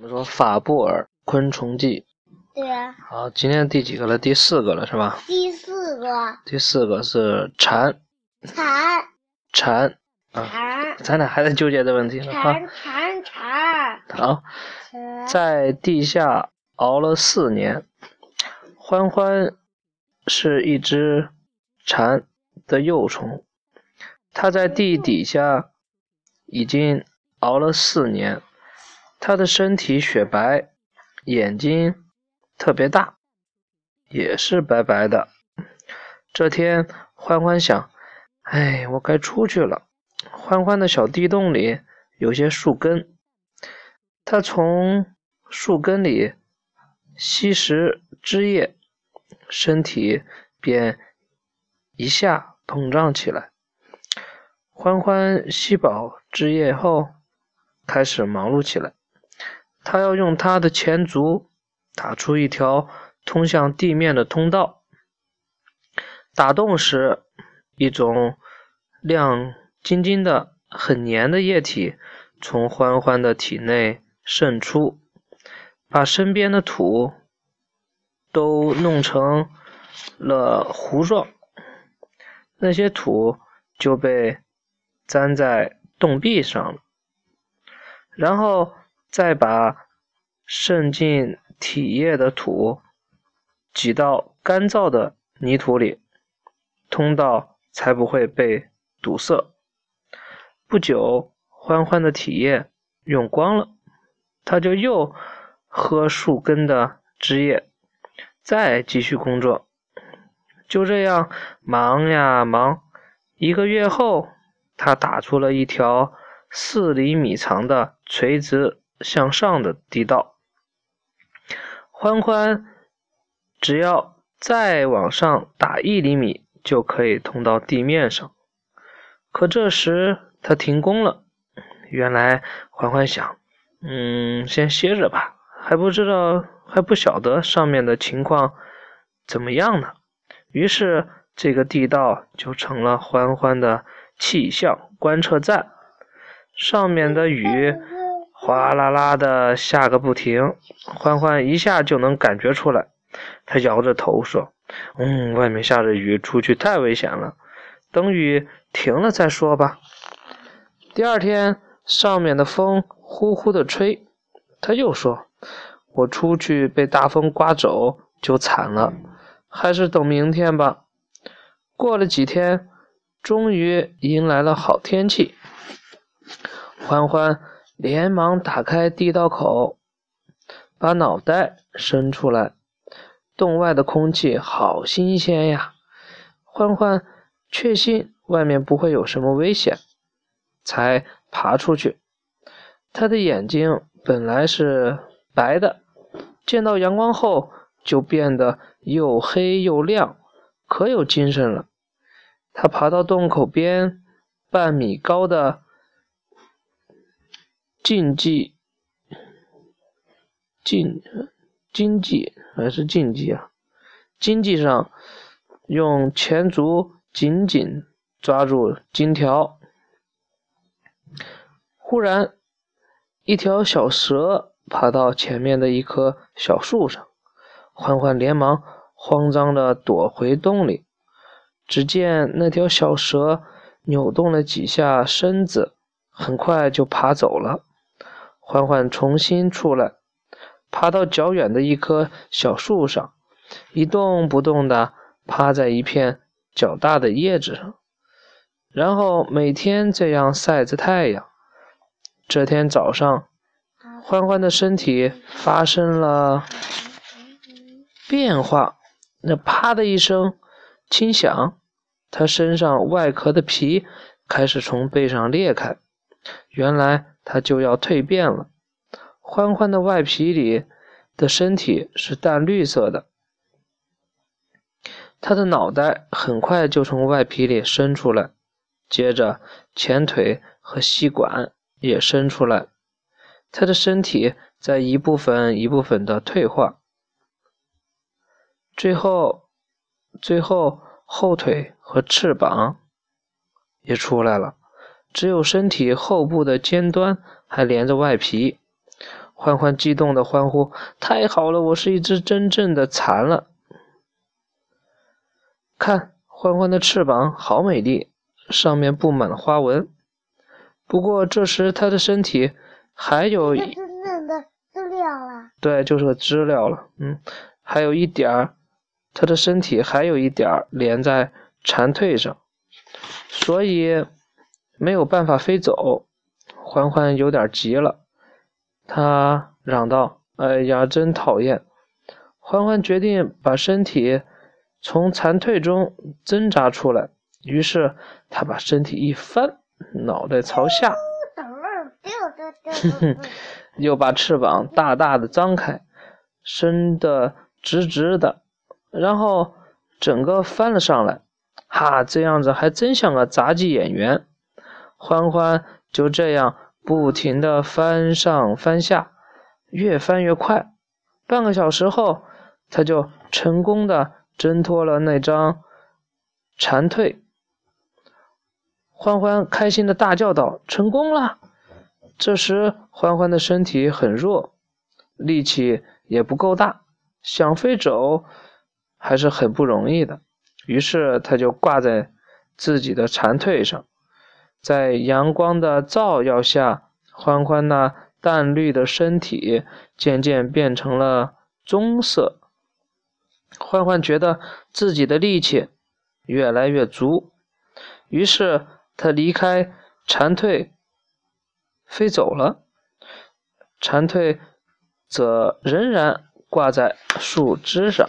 我们说法布尔昆虫记。对啊。好，今天第几个了？第四个了，是吧？第四个。第四个是蝉。蝉。蝉。啊。咱俩还在纠结这问题呢。蝉蝉蝉。好，在地下熬了四年，欢欢是一只蝉的幼虫，它在地底下已经熬了四年。他的身体雪白，眼睛特别大，也是白白的。这天，欢欢想：“哎，我该出去了。”欢欢的小地洞里有些树根，他从树根里吸食汁液，身体便一下膨胀起来。欢欢吸饱汁液后，开始忙碌起来。他要用他的前足打出一条通向地面的通道。打洞时，一种亮晶晶的、很黏的液体从欢欢的体内渗出，把身边的土都弄成了糊状。那些土就被粘在洞壁上了，然后。再把渗进体液的土挤到干燥的泥土里，通道才不会被堵塞。不久，欢欢的体液用光了，他就又喝树根的汁液，再继续工作。就这样忙呀忙，一个月后，他打出了一条四厘米长的垂直。向上的地道，欢欢只要再往上打一厘米，就可以通到地面上。可这时他停工了。原来欢欢想，嗯，先歇着吧，还不知道，还不晓得上面的情况怎么样呢。于是这个地道就成了欢欢的气象观测站，上面的雨。哗啦啦的下个不停，欢欢一下就能感觉出来。他摇着头说：“嗯，外面下着雨，出去太危险了。等雨停了再说吧。”第二天，上面的风呼呼的吹，他又说：“我出去被大风刮走就惨了，还是等明天吧。”过了几天，终于迎来了好天气，欢欢。连忙打开地道口，把脑袋伸出来。洞外的空气好新鲜呀！欢欢确信外面不会有什么危险，才爬出去。他的眼睛本来是白的，见到阳光后就变得又黑又亮，可有精神了。他爬到洞口边，半米高的。竞技，竞经济还是竞技啊？经济上用前足紧紧抓住金条。忽然，一条小蛇爬到前面的一棵小树上，欢欢连忙慌张的躲回洞里。只见那条小蛇扭动了几下身子，很快就爬走了。欢欢重新出来，爬到较远的一棵小树上，一动不动地趴在一片较大的叶子上，然后每天这样晒着太阳。这天早上，欢欢的身体发生了变化，那啪的一声轻响，他身上外壳的皮开始从背上裂开，原来。他就要蜕变了。欢欢的外皮里的身体是淡绿色的，他的脑袋很快就从外皮里伸出来，接着前腿和吸管也伸出来。他的身体在一部分一部分的退化，最后，最后后腿和翅膀也出来了。只有身体后部的尖端还连着外皮。欢欢激动的欢呼：“太好了，我是一只真正的蚕了！看，欢欢的翅膀好美丽，上面布满了花纹。不过这时它的身体还有真正的知了了。对，就是个知了了。嗯，还有一点儿，它的身体还有一点儿连在蝉蜕上，所以没有办法飞走。欢欢有点急了。”他嚷道：“哎呀，真讨厌！”欢欢决定把身体从残蜕中挣扎出来，于是他把身体一翻，脑袋朝下，哼哼，又把翅膀大大的张开，伸得直直的，然后整个翻了上来。哈，这样子还真像个杂技演员。欢欢就这样。不停地翻上翻下，越翻越快。半个小时后，他就成功的挣脱了那张蝉蜕。欢欢开心的大叫道：“成功了！”这时，欢欢的身体很弱，力气也不够大，想飞走还是很不容易的。于是，他就挂在自己的蝉蜕上。在阳光的照耀下，欢欢那淡绿的身体渐渐变成了棕色。欢欢觉得自己的力气越来越足，于是他离开蝉蜕，飞走了。蝉蜕则仍然挂在树枝上。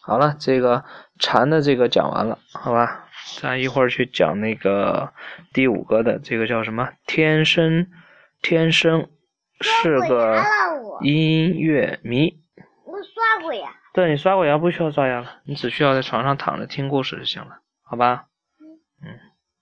好了，这个蝉的这个讲完了，好吧。咱一会儿去讲那个第五个的，这个叫什么？天生天生是个音乐迷。我刷过牙。对你刷过牙不需要刷牙了，你只需要在床上躺着听故事就行了，好吧？